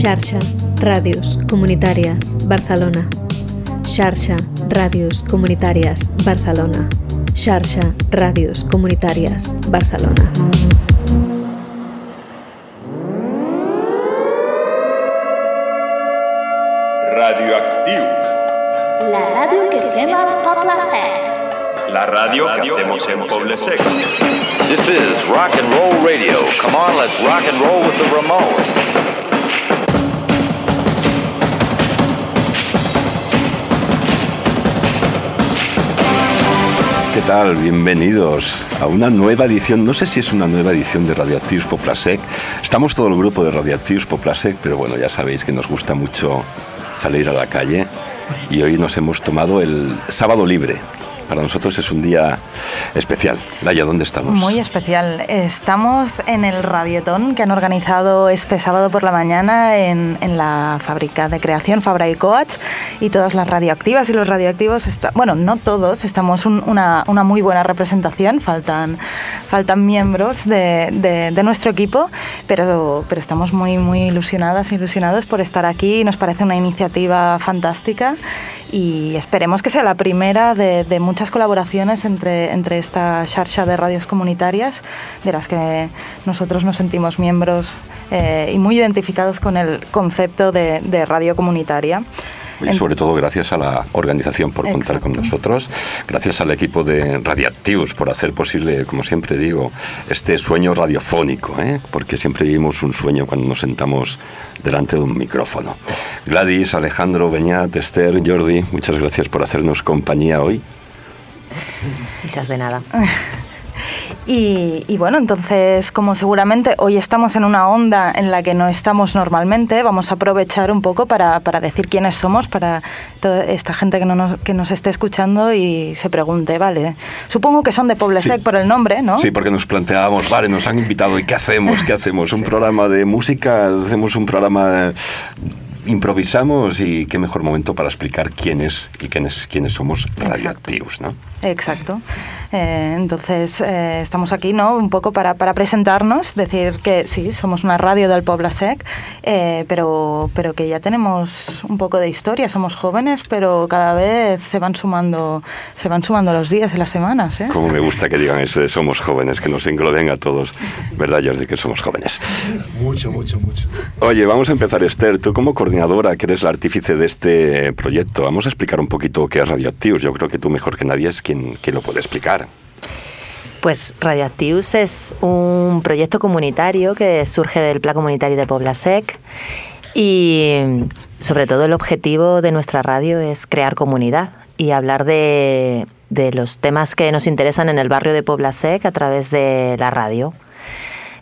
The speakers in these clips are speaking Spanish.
Xarxa, Ràdios Comunitàries, Barcelona. Xarxa, Ràdios Comunitàries, Barcelona. Xarxa, Ràdios Comunitàries, Barcelona. Radioactius. La ràdio que fem al Poble Sec. La radio que hacemos en Poble Sec. This is rock and roll radio. Come on, let's rock and roll with the Ramones. Tal? Bienvenidos a una nueva edición, no sé si es una nueva edición de Radioactius Poplasec. Estamos todo el grupo de Radioactius Poplasec, pero bueno, ya sabéis que nos gusta mucho salir a la calle y hoy nos hemos tomado el sábado libre. Para nosotros es un día especial. Laia, ¿dónde estamos? Muy especial. Estamos en el Radiotón que han organizado este sábado por la mañana en, en la fábrica de creación Fabra y Coach y todas las radioactivas y los radioactivos, está, bueno, no todos, estamos un, una, una, muy buena representación, faltan, faltan miembros de, de, de, nuestro equipo, pero, pero estamos muy, muy ilusionadas, ilusionados por estar aquí. Nos parece una iniciativa fantástica y esperemos que sea la primera de, de muchas colaboraciones entre, entre esta xarxa de radios comunitarias, de las que nosotros nos sentimos miembros eh, y muy identificados con el concepto de, de radio comunitaria. Y sobre todo gracias a la organización por contar Exacto. con nosotros, gracias al equipo de Radiactivos por hacer posible, como siempre digo, este sueño radiofónico, ¿eh? porque siempre vivimos un sueño cuando nos sentamos delante de un micrófono. Gladys, Alejandro, Beñat, Esther, Jordi, muchas gracias por hacernos compañía hoy. Muchas de nada. Y, y, bueno, entonces, como seguramente hoy estamos en una onda en la que no estamos normalmente, vamos a aprovechar un poco para, para decir quiénes somos, para toda esta gente que, no nos, que nos esté escuchando y se pregunte, vale, supongo que son de Poblesec sí. por el nombre, ¿no? Sí, porque nos planteábamos, vale, nos han invitado, ¿y qué hacemos? ¿Qué hacemos? ¿Un sí. programa de música? ¿Hacemos un programa improvisamos y qué mejor momento para explicar quién es y quiénes, quiénes somos radioactivos, ¿no? Exacto. Eh, entonces, eh, estamos aquí, ¿no? Un poco para, para, presentarnos, decir que sí, somos una radio del Pobla Sec, eh, pero, pero que ya tenemos un poco de historia, somos jóvenes, pero cada vez se van sumando, se van sumando los días y las semanas, ¿eh? Como me gusta que digan eso de somos jóvenes, que nos engloben a todos, ¿verdad, Jordi, que somos jóvenes? Mucho, mucho, mucho. Oye, vamos a empezar, Esther, tú como coordinadora, que eres la artífice de este proyecto, vamos a explicar un poquito qué es Radioactivos. Yo creo que tú mejor que nadie es quien, quien lo puede explicar. Pues Radioactius es un proyecto comunitario que surge del Plan Comunitario de Poblasec y sobre todo el objetivo de nuestra radio es crear comunidad y hablar de, de los temas que nos interesan en el barrio de Poblasec a través de la radio.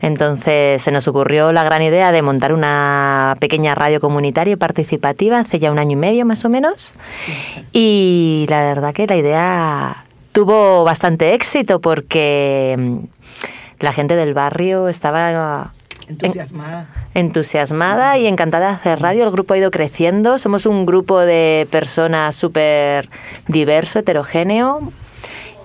Entonces se nos ocurrió la gran idea de montar una pequeña radio comunitaria y participativa hace ya un año y medio más o menos. Y la verdad que la idea tuvo bastante éxito porque la gente del barrio estaba entusiasmada. En, entusiasmada y encantada de hacer radio. El grupo ha ido creciendo. Somos un grupo de personas súper diverso, heterogéneo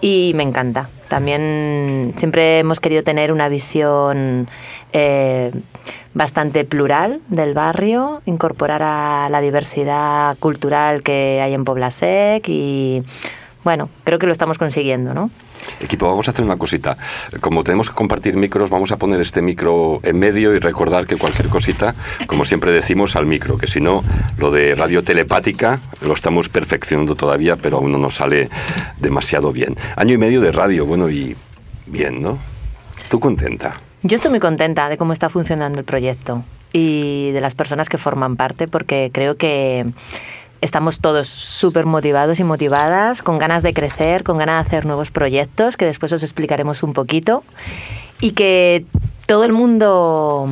y me encanta. También siempre hemos querido tener una visión eh, bastante plural del barrio, incorporar a la diversidad cultural que hay en Poblasec y bueno, creo que lo estamos consiguiendo, ¿no? Equipo, vamos a hacer una cosita. Como tenemos que compartir micros, vamos a poner este micro en medio y recordar que cualquier cosita, como siempre decimos, al micro, que si no, lo de radio telepática lo estamos perfeccionando todavía, pero aún no nos sale demasiado bien. Año y medio de radio, bueno, y bien, ¿no? ¿Tú contenta? Yo estoy muy contenta de cómo está funcionando el proyecto y de las personas que forman parte, porque creo que estamos todos súper motivados y motivadas, con ganas de crecer, con ganas de hacer nuevos proyectos, que después os explicaremos un poquito, y que todo el mundo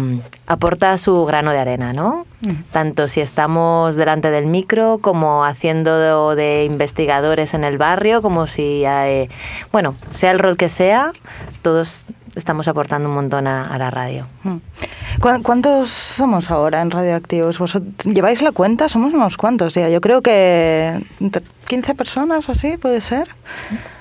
aporta su grano de arena, ¿no? Mm. Tanto si estamos delante del micro, como haciendo de investigadores en el barrio, como si hay, bueno, sea el rol que sea, todos estamos aportando un montón a, a la radio. ¿Cuántos somos ahora en Radioactivos? ¿Vos lleváis la cuenta? Somos unos cuantos ya. Yo creo que 15 personas o así, ¿puede ser?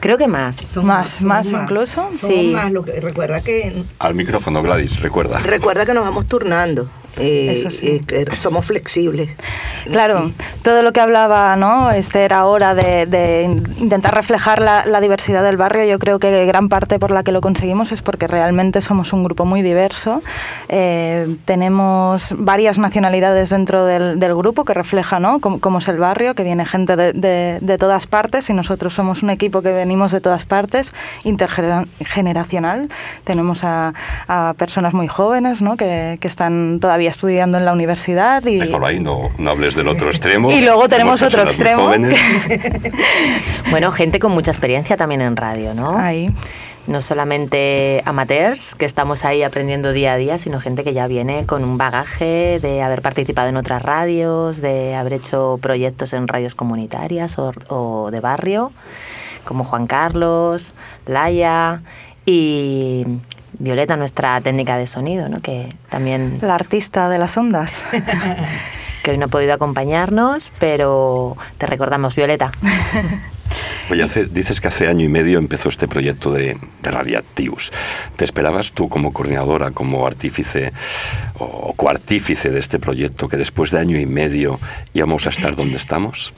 Creo que más. Son más, más, más, incluso. Sí. más. Lo que, recuerda que... Al micrófono, Gladys, recuerda. Recuerda que nos vamos turnando. Y, Eso sí. que somos flexibles. Claro, todo lo que hablaba, ¿no? Este era hora de, de intentar reflejar la, la diversidad del barrio. Yo creo que gran parte por la que lo conseguimos es porque realmente somos un grupo muy diverso. Eh, tenemos varias nacionalidades dentro del, del grupo que refleja, ¿no? Cómo, cómo es el barrio, que viene gente de, de- de todas partes y nosotros somos un equipo que venimos de todas partes, intergeneracional. Tenemos a, a personas muy jóvenes, ¿no? Que, que están todavía estudiando en la universidad y Déjalo ahí, no, no hables del otro extremo. Y luego tenemos otro extremo. Bueno, gente con mucha experiencia también en radio, ¿no? ahí. No solamente amateurs, que estamos ahí aprendiendo día a día, sino gente que ya viene con un bagaje de haber participado en otras radios, de haber hecho proyectos en radios comunitarias o, o de barrio, como Juan Carlos, Laia y Violeta, nuestra técnica de sonido, ¿no? que también La artista de las ondas. que hoy no ha podido acompañarnos, pero te recordamos, Violeta. Oye, hace- dices que hace año y medio empezó este proyecto de, de Radiactius. ¿Te esperabas tú como coordinadora, como artífice o, coartífice de este proyecto que después de año y medio íbamos a estar donde estamos?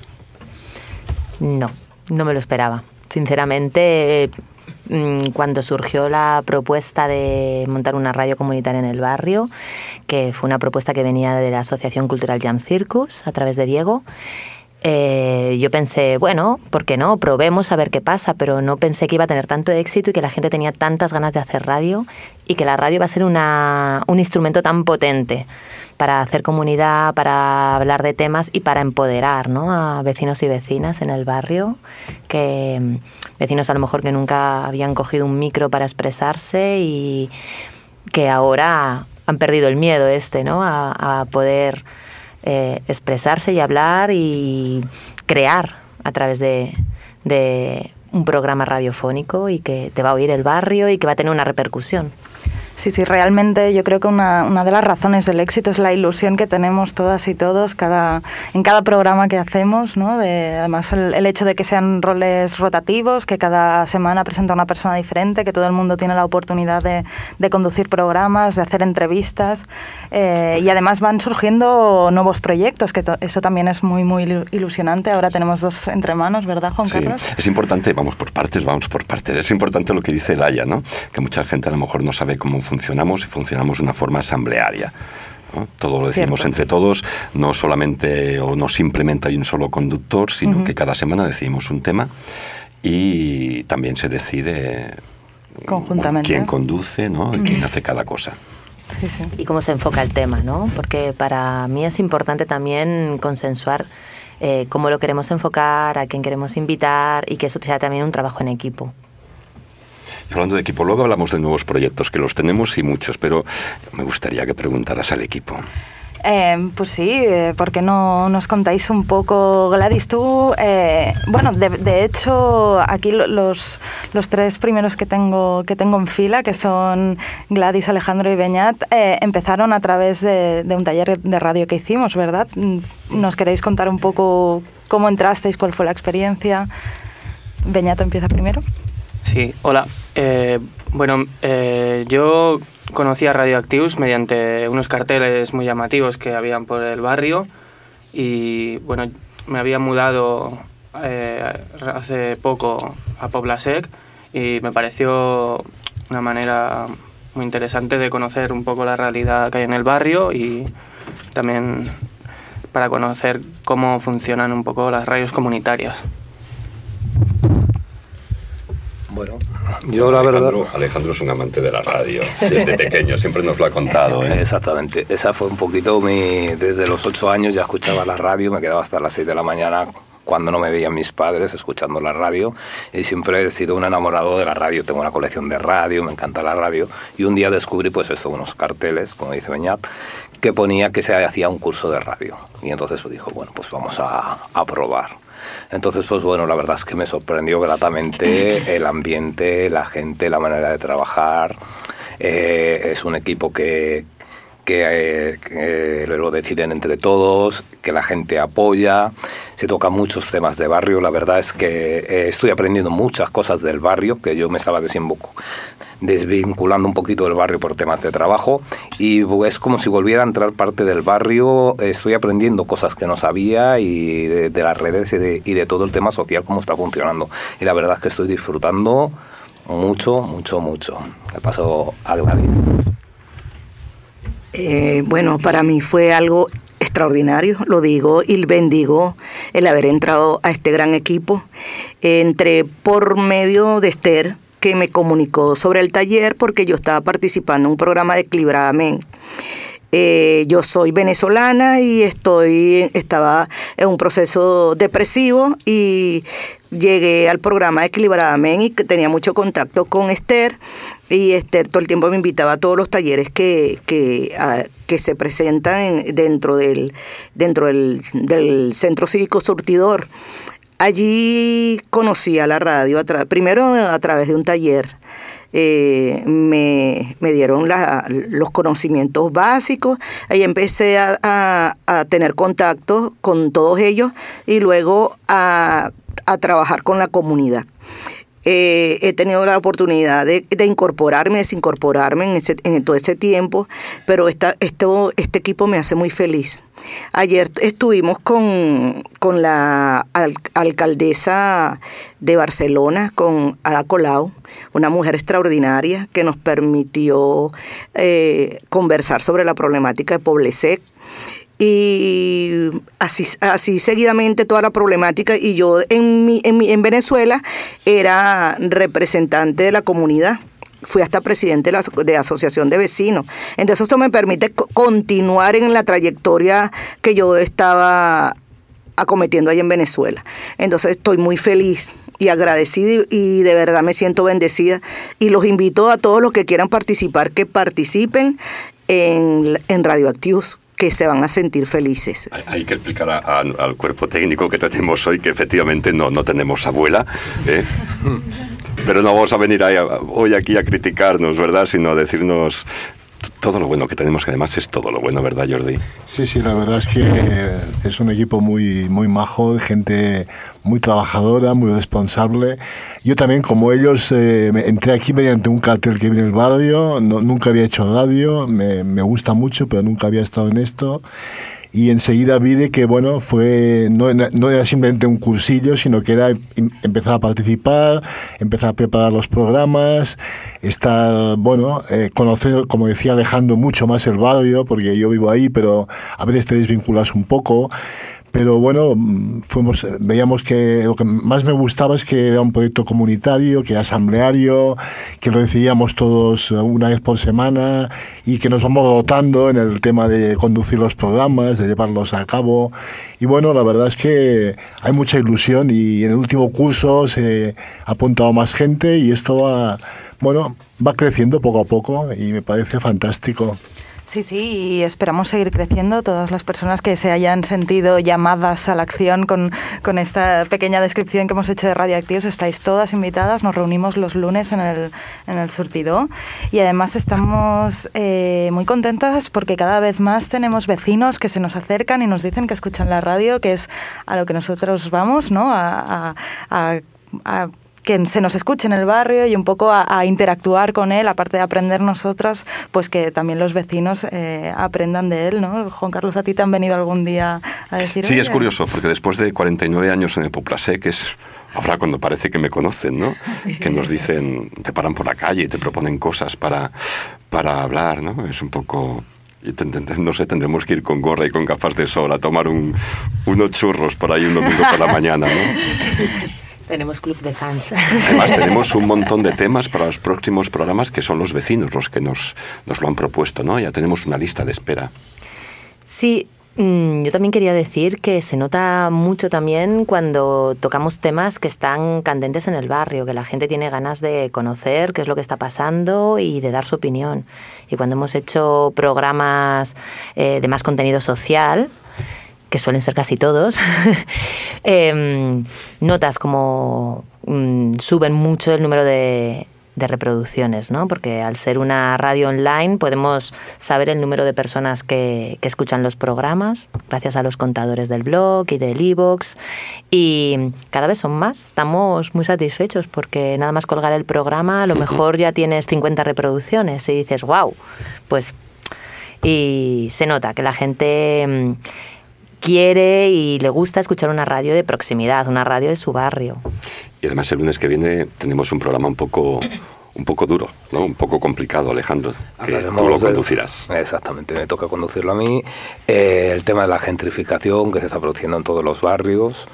No, no me lo esperaba. Sinceramente, cuando surgió la propuesta de montar una radio comunitaria en el barrio, que fue una propuesta que venía de la Asociación Cultural Jam Circus a través de Diego, eh, yo pensé, bueno, ¿por qué no? Probemos a ver qué pasa, pero no pensé que iba a tener tanto éxito y que la gente tenía tantas ganas de hacer radio y que la radio va a ser una, un instrumento tan potente para hacer comunidad, para hablar de temas y para empoderar ¿no? a vecinos y vecinas en el barrio, que mm, vecinos a lo mejor que nunca habían cogido un micro para expresarse y que ahora han perdido el miedo este, ¿no? A, a poder eh, expresarse y hablar y crear a través de, de un programa radiofónico y que te va a oír el barrio y que va a tener una repercusión. Sí, sí, realmente yo creo que una, una de las razones del éxito es la ilusión que tenemos todas y todos cada, en cada programa que hacemos, ¿no? De, además, el, el hecho de que sean roles rotativos, que cada semana presenta una persona diferente, que todo el mundo tiene la oportunidad de, de conducir programas, de hacer entrevistas eh, y además van surgiendo nuevos proyectos, que to- eso también es muy, muy ilu- ilusionante. Ahora tenemos dos entre manos, ¿verdad, Juan Sí, Carlos? es importante, vamos por partes, vamos por partes. Es importante lo que dice Laia, ¿no? Que mucha gente a lo mejor no sabe cómo funcionamos y funcionamos de una forma asamblearia. ¿no? Todo lo decimos Cierto. entre todos, no solamente o no simplemente hay un solo conductor, sino Ujú. que cada semana decidimos un tema y también se decide Conjuntamente. quién conduce ¿no? y quién hace cada cosa. Sí, sí. y cómo se enfoca el tema, ¿no? Porque para mí es importante también consensuar eh, cómo lo queremos enfocar, a quién queremos invitar y que eso sea también un trabajo en equipo. Y hablando de equipo, luego hablamos de nuevos proyectos, que los tenemos y muchos, pero me gustaría que preguntaras al equipo. Eh, pues sí, eh, ¿por qué no nos contáis un poco, Gladys? Tú, eh, bueno, de, de hecho, aquí lo- los, los tres primeros que tengo, que tengo en fila, que son Gladys, Alejandro y Beñat, eh, empezaron a través de, de un taller de radio que hicimos, ¿verdad? ¿Nos queréis contar un poco cómo entrasteis, cuál fue la experiencia? Beñat empieza primero. Sí, hola. Eh, bueno, eh, yo conocí a Radioactivus mediante unos carteles muy llamativos que habían por el barrio y bueno, me había mudado eh, hace poco a Poblasec y me pareció una manera muy interesante de conocer un poco la realidad que hay en el barrio y también para conocer cómo funcionan un poco las radios comunitarias. Bueno, yo la verdad... Alejandro, es un amante de la radio, desde pequeño, siempre nos lo ha contado. ¿eh? Exactamente, esa fue un poquito mi... Desde los ocho años ya escuchaba la radio, me quedaba hasta las seis de la mañana cuando no me veían mis padres escuchando la radio y siempre he sido un enamorado de la radio, tengo una colección de radio, me encanta la radio y un día descubrí pues esto, unos carteles, como dice Beñat, que ponía que se hacía un curso de radio y entonces pues dijo, bueno, pues vamos a, a probar. Entonces, pues bueno, la verdad es que me sorprendió gratamente el ambiente, la gente, la manera de trabajar. Eh, es un equipo que, que, eh, lo deciden entre todos, que la gente apoya, se tocan muchos temas de barrio. La verdad es que eh, estoy aprendiendo muchas cosas del barrio, que yo me estaba desvinculando un poquito del barrio por temas de trabajo y es como si volviera a entrar parte del barrio. Estoy aprendiendo cosas que no sabía y de, las redes y de, y de todo el tema social, cómo está funcionando. Y la verdad es que estoy disfrutando mucho, mucho, mucho. Le paso a Gladys. Eh, bueno, para mí fue algo extraordinario, lo digo y bendigo el haber entrado a este gran equipo. Entré por medio de Esther, que me comunicó sobre el taller porque yo estaba participando en un programa de Equilibradamente. Eh, yo soy venezolana y estoy, estaba en un proceso depresivo y llegué al programa Equilibradamente y tenía mucho contacto con Esther y Esther todo el tiempo me invitaba a todos los talleres que, que, que se presentan dentro, del, dentro del, del Centro Cívico Surtidor. Allí conocí a la radio, primero a través de un taller. Eh, me, dieron los conocimientos básicos, ahí empecé a, a, tener contacto con todos ellos y luego a, a trabajar con la comunidad. Eh, he tenido la oportunidad de, incorporarme, desincorporarme en, en todo ese tiempo, pero esta, esto, este equipo me hace muy feliz. Ayer estuvimos con, la alcaldesa de Barcelona, con Ada Colau, una mujer extraordinaria que nos permitió eh, conversar sobre la problemática de Poblesec y así, seguidamente toda la problemática y yo en, mi, en, en Venezuela era representante de la comunidad fui hasta presidente de la de asociación de vecinos. Entonces esto me permite continuar en la trayectoria que yo estaba acometiendo ahí en Venezuela. Entonces estoy muy feliz y agradecida y de verdad me siento bendecida y los invito a todos los que quieran participar que participen en, en Radioactivos que se van a sentir felices. Hay, que explicar al cuerpo técnico que tenemos hoy que efectivamente no, no tenemos abuela. ¿eh? Pero no vamos a venir hoy aquí a criticarnos, ¿verdad? Sino a decirnos todo lo bueno que tenemos, que además es todo lo bueno, ¿verdad, Jordi? Sí, sí, la verdad es que es un equipo muy, muy majo, gente muy trabajadora, muy responsable. Yo también, como ellos, eh, entré aquí mediante un cartel que viene el barrio, nunca había hecho radio, me, me gusta mucho, pero nunca había estado en esto y enseguida vi que bueno fue no, no, era simplemente un cursillo sino que era em, empezar a participar empezar a preparar los programas estar bueno eh, conocer como decía Alejandro mucho más el barrio porque yo vivo ahí pero a veces te desvinculas un poco pero bueno, fuimos, veíamos que lo que más me gustaba es que era un proyecto comunitario, que era asambleario, que lo decidíamos todos una vez por semana y que nos vamos rotando en el tema de conducir los programas, de llevarlos a cabo. Y bueno, la verdad es que hay mucha ilusión y en el último curso se ha apuntado más gente y esto va, bueno, va creciendo poco a poco y me parece fantástico. Sí, sí, y esperamos seguir creciendo. Todas las personas que se hayan sentido llamadas a la acción con, con esta pequeña descripción que hemos hecho de Radioactivos, estáis todas invitadas. Nos reunimos los lunes en el, en el Surtido y además estamos eh, muy contentos porque cada vez más tenemos vecinos que se nos acercan y nos dicen que escuchan la radio, que es a lo que nosotros vamos, ¿no? a, a que se nos escuche en el barrio y un poco a, interactuar con él, aparte de aprender nosotros, pues que también los vecinos eh, aprendan de él, ¿no? Juan Carlos, ¿a ti te han venido algún día a decir? Sí, es curioso, porque después de 49 años en el Poplasé, que es ahora cuando parece que me conocen, ¿no? Que nos dicen, te paran por la calle y te proponen cosas para, para hablar, ¿no? Es un poco... No sé, tendremos que ir con gorra y con gafas de sol a tomar un, unos churros por ahí un domingo por la mañana, ¿no? Tenemos club de fans. Además, tenemos un montón de temas para los próximos programas que son los vecinos los que nos, nos lo han propuesto, ¿no? Ya tenemos una lista de espera. Sí, mm, yo también quería decir que se nota mucho también cuando tocamos temas que están candentes en el barrio, que la gente tiene ganas de conocer qué es lo que está pasando y de dar su opinión. Y cuando hemos hecho programas eh, de más contenido social, que suelen ser casi todos, em, notas como mm, suben mucho el número de, de reproducciones, ¿no? Porque al ser una radio online podemos saber el número de personas que, que escuchan los programas, gracias a los contadores del blog y del e-box. Y cada vez son más. Estamos muy satisfechos porque nada más colgar el programa, a lo mejor ya tienes 50 reproducciones y dices, wow, pues. Y se nota que la gente mm, quiere y le gusta escuchar una radio de proximidad, una radio de su barrio. Y además el lunes que viene tenemos un programa un poco un poco duro, ¿no? un poco complicado, Alejandro, que tú lo conducirás. exactamente, me toca conducirlo a mí. Eh, el tema de la gentrificación que se está produciendo en todos los barrios,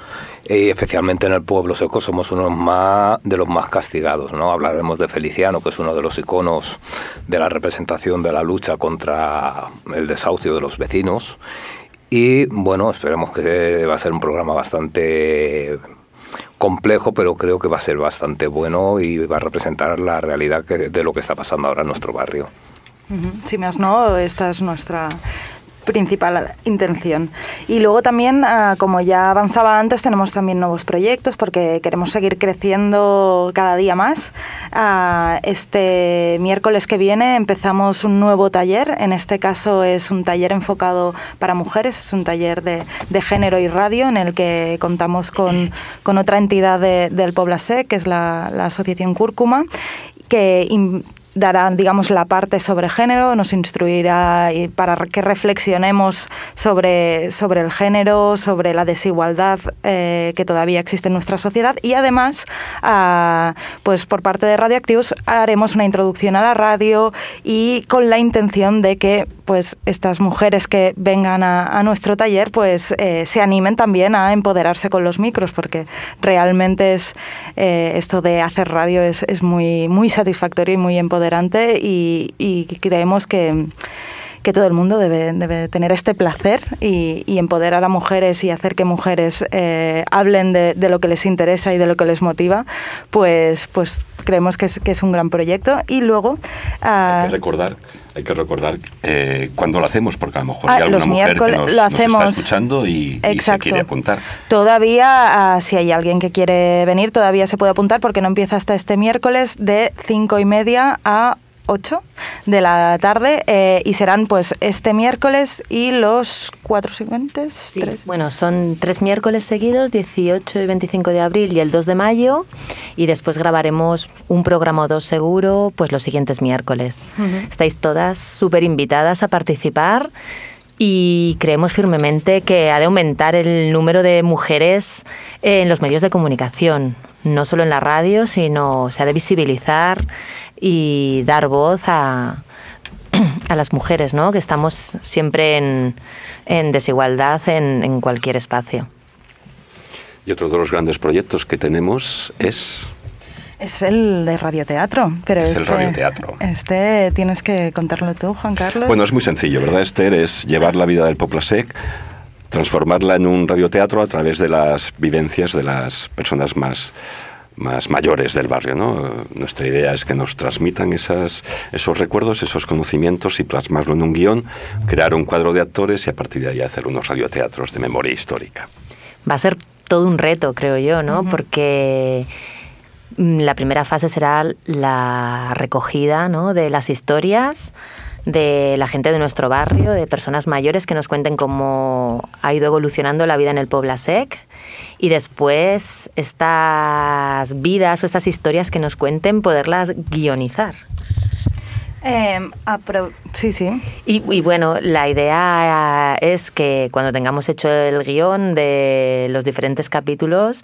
y especialmente en el pueblo seco somos unos más de los más castigados. ¿no? Hablaremos de Feliciano, que es uno de los iconos de la representación de la lucha contra el desahucio de los vecinos. Y bueno, esperemos que va a ser un programa bastante complejo, pero creo que va a ser bastante bueno y va a representar la realidad de lo que está pasando ahora en nuestro barrio. Si más no, esta es nuestra principal intención. Y luego también, ah, como ya avanzaba antes, tenemos también nuevos proyectos porque queremos seguir creciendo cada día más. Ah, este miércoles que viene empezamos un nuevo taller, en este caso es un taller enfocado para mujeres, es un taller de, género y radio en el que contamos con, otra entidad del Poblasec, que es la, la Asociación Cúrcuma, que dará, digamos, la parte sobre género, nos instruirá para que reflexionemos sobre, sobre el género, sobre la desigualdad eh, que todavía existe en nuestra sociedad. Y además, ah, pues por parte de Radioactivos haremos una introducción a la radio y con la intención de que pues estas mujeres que vengan a, nuestro taller pues eh, se animen también a empoderarse con los micros porque realmente es eh, esto de hacer radio es, es muy, muy satisfactorio y muy empoderante y, creemos que, todo el mundo debe, tener este placer y, empoderar a mujeres y hacer que mujeres eh, hablen de, lo que les interesa y de lo que les motiva, pues, pues creemos que es, que es un gran proyecto. Y luego... Hay que ah, recordar hay que recordar eh, cuándo lo hacemos, porque a lo mejor hay ah, alguna mujer que nos, lo hacemos. está escuchando y, se quiere apuntar. Todavía, ah, si hay alguien que quiere venir, todavía se puede apuntar porque no empieza hasta este miércoles de cinco y media a 8 de la tarde eh, y serán pues este miércoles y los cuatro siguientes. Sí. Bueno, son tres miércoles seguidos, 18 y 25 de abril y el 2 de mayo y después grabaremos un programa o dos seguro pues los siguientes miércoles. Estáis todas súper invitadas a participar y creemos firmemente que ha de aumentar el número de mujeres en los medios de comunicación, no solo en la radio, sino se ha de visibilizar y dar voz a, a las mujeres, ¿no? que estamos siempre en, en desigualdad en, en, cualquier espacio. Y otro de los grandes proyectos que tenemos es... Es el de radioteatro. Pero es este, el radioteatro. Este tienes que contarlo tú, Juan Carlos. Bueno, es muy sencillo, ¿verdad, Esther? Es llevar la vida del Poplasec, transformarla en un radioteatro a través de las vivencias de las personas más más mayores del barrio. ¿no? Nuestra idea es que nos transmitan esas, esos recuerdos, esos conocimientos y plasmarlo en un guion, crear un cuadro de actores y a partir de ahí hacer unos radioteatros de memoria histórica. Va a ser todo un reto, creo yo, ¿no? Porque mm, la primera fase será la recogida ¿no? de las historias de la gente de nuestro barrio, de personas mayores que nos cuenten cómo ha ido evolucionando la vida en el Poblasec y después estas vidas o estas historias que nos cuenten poderlas guionizar. Em, sí, sí. Y, bueno, la idea es que cuando tengamos hecho el guion de los diferentes capítulos,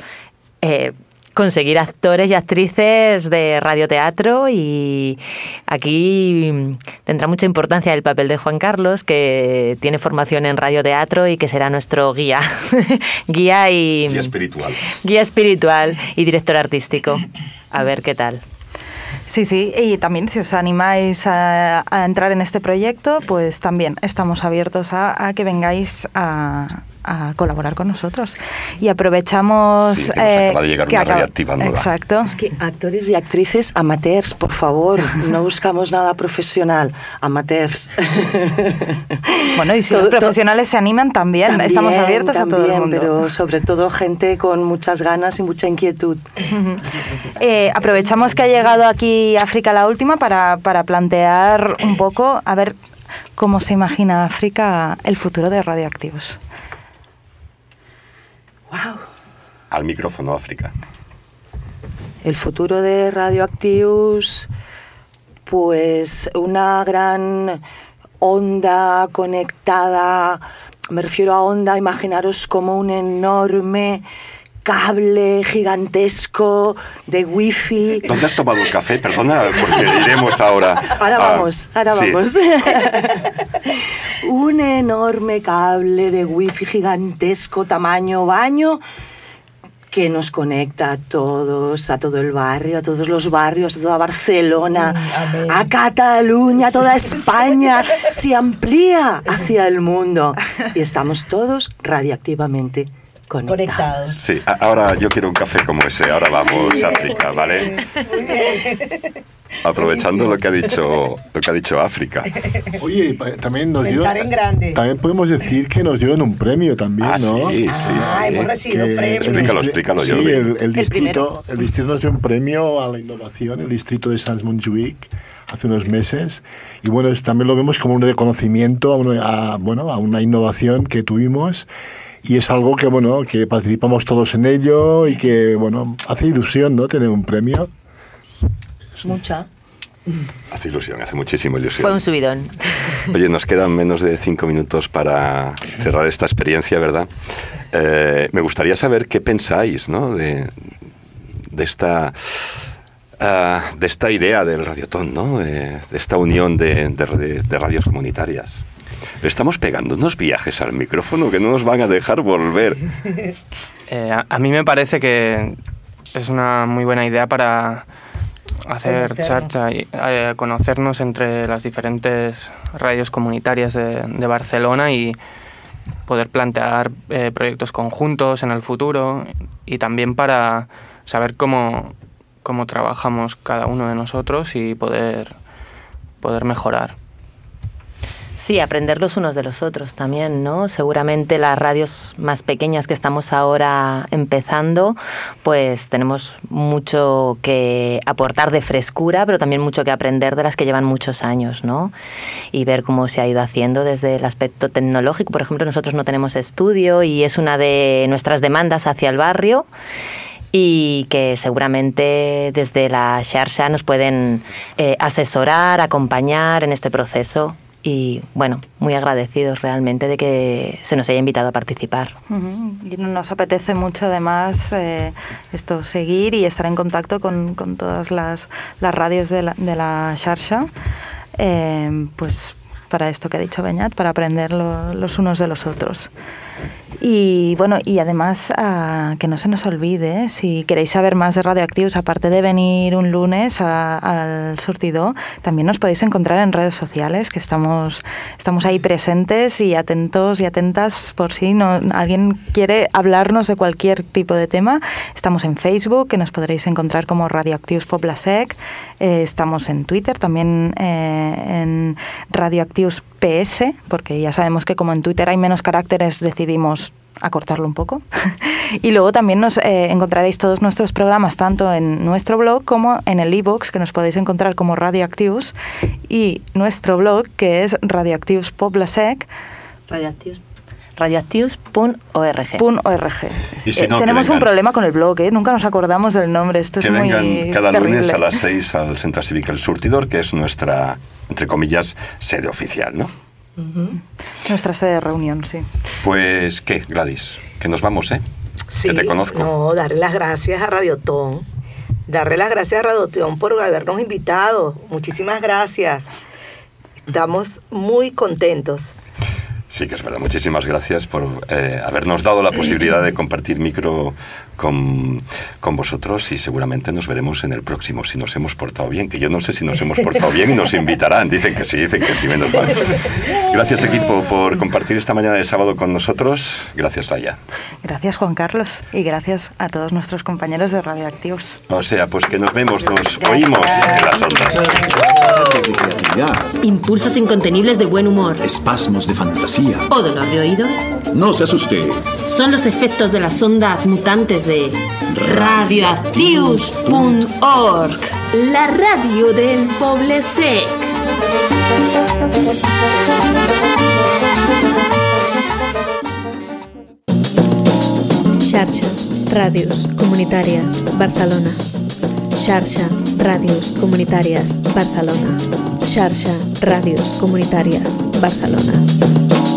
eh, conseguir actores y actrices de radioteatro y aquí tendrá mucha importancia el papel de Juan Carlos, que tiene formación en radioteatro y que será nuestro guía. guía y... Guía espiritual. Guía espiritual y director artístico. A ver qué tal. Sí, sí, y también si os animáis a, entrar en este proyecto, pues también estamos abiertos a, que vengáis a, a colaborar con nosotros. Y aprovechamos... Sí, que nos acaba de llegar que una acaba- nueva. Exacto. Es que actores y actrices amateurs, por favor, no buscamos nada profesional, amateurs. Bueno, y si Todo- los profesionales se animan también, También, estamos abiertos a todo el mundo. Pero sobre todo gente con muchas ganas y mucha inquietud. Eh, aprovechamos que ha llegado aquí África la última para, para plantear un poco, a ver cómo se imagina África el futuro de radioactivos. Al micrófono, África. El futuro de Radioactius, pues una gran onda conectada, me refiero a onda, imaginaros como un enorme cable gigantesco de wifi. ¿Dónde has tomado el café? Perdona, porque iremos ahora. Ahora a- vamos, ahora sí. vamos. un enorme cable de wifi gigantesco tamaño baño que nos conecta a todos, a todo el barrio, a todos los barrios, a toda Barcelona, a Cataluña, a toda España, se amplía hacia el mundo y estamos todos radiactivamente conectados. Sí, a- ahora yo quiero un café como ese. Ahora vamos, África, ¿vale? Aprovechando lo que ha dicho, lo que ha dicho África. Oye, también nos dio. En grande. También podemos decir que nos dieron un premio también, Ah, ¿no? sí, sí, sí. Ah, hemos recibido premios. el Explícalo, explícalo, sí, Jordi. el, el distrito, primero. el distrito nos dio un premio a la innovación, el distrito de Sans Montjuic, hace unos meses. Y bueno, también lo vemos como un reconocimiento a una, a, bueno, a una innovación que tuvimos. Y es algo que, bueno, que participamos todos en ello y que, bueno, hace ilusión, ¿no? Tener un premio. Mucha. Hace ilusión, hace muchísima ilusión. Fue un subidón. Oye, nos quedan menos de cinco minutos para cerrar esta experiencia, ¿verdad? Eh, me gustaría saber qué pensáis, ¿no? De, de esta ah, de esta idea del radiotón, ¿no? De, de esta unión de, de- de radios comunitarias. Le estamos pegando unos viajes al micrófono que no nos van a dejar volver. Eh, a, a mí me parece que es una muy buena idea para hacer Conocernos. charcha y eh, conocernos entre las diferentes radios comunitarias de, de Barcelona y poder plantear eh, proyectos conjuntos en el futuro y también para saber cómo, cómo trabajamos cada uno de nosotros y poder, poder mejorar. Sí, aprender los unos de los otros también, ¿no? Seguramente las radios más pequeñas que estamos ahora empezando, pues tenemos mucho que aportar de frescura, pero también mucho que aprender de las que llevan muchos años, ¿no? Y ver cómo se ha ido haciendo desde el aspecto tecnológico. Por ejemplo, nosotros no tenemos estudio y es una de nuestras demandas hacia el barrio y que seguramente desde la Xarxa nos pueden eh, asesorar, acompañar en este proceso y bueno, muy agradecidos realmente de que se nos haya invitado a participar. Y nos apetece mucho además eh, esto seguir y estar en contacto con, con todas las, las radios de la, de la eh, pues para esto que ha dicho Beñat, para aprender lo- los unos de los otros. Y bueno, y además ah, que no se nos olvide, si queréis saber más de Radioactivos, aparte de venir un lunes a- al surtido, también nos podéis encontrar en redes sociales, que estamos, estamos ahí presentes y atentos y atentas por si no, alguien quiere hablarnos de cualquier tipo de tema. Estamos en Facebook, que nos podréis encontrar como Radioactivos Poblasec. Eh, estamos en Twitter, también eh, en Radioactivos PS, porque ya sabemos que como en Twitter hay menos caracteres, decidimos acortarlo un poco. y luego también nos eh, encontraréis todos nuestros programas tanto en nuestro blog como en el e-box que nos podéis encontrar como Radioactivos y nuestro blog que es Radioactivos Poblasec. Radioactivos. Radioactivos.org. .org. Y si Eh, no, tenemos un problema con el blog, ¿eh? nunca nos acordamos del nombre. Esto que es muy cada terrible. lunes a las 6 al Centro Cívico El Surtidor, que es nuestra, entre comillas, sede oficial, ¿no? Nuestra sede de reunión, sí. Pues, ¿qué, Gladys? Que nos vamos, ¿eh? Sí, que te conozco. No, darle las gracias a Radiotón. Darle las gracias a Radiotón por habernos invitado. Muchísimas gracias. Estamos muy contentos. Sí, que es verdad. Muchísimas gracias por eh, habernos dado la posibilidad de compartir micro con, con, vosotros y seguramente nos veremos en el próximo si nos hemos portado bien, que yo no sé si nos hemos portado bien y nos invitarán. Dicen que sí, dicen que sí, menos mal. Gracias equipo por compartir esta mañana de sábado con nosotros. Gracias, Laia. Gracias, Juan Carlos. Y gracias a todos nuestros compañeros de Radioactivos. O sea, pues que nos vemos, nos oímos en las ondas. Impulsos incontenibles de buen humor. Espasmos de fantasía. ¿O dolor de oídos? No se asuste. Son los efectos de las ondas mutantes de radioactius.org. La radio del Poble Sec. Xarxa, Ràdios Comunitàries, Barcelona. Xarxa, Ràdios Comunitàries, Barcelona. Xarxa, Ràdios Comunitàries, Barcelona.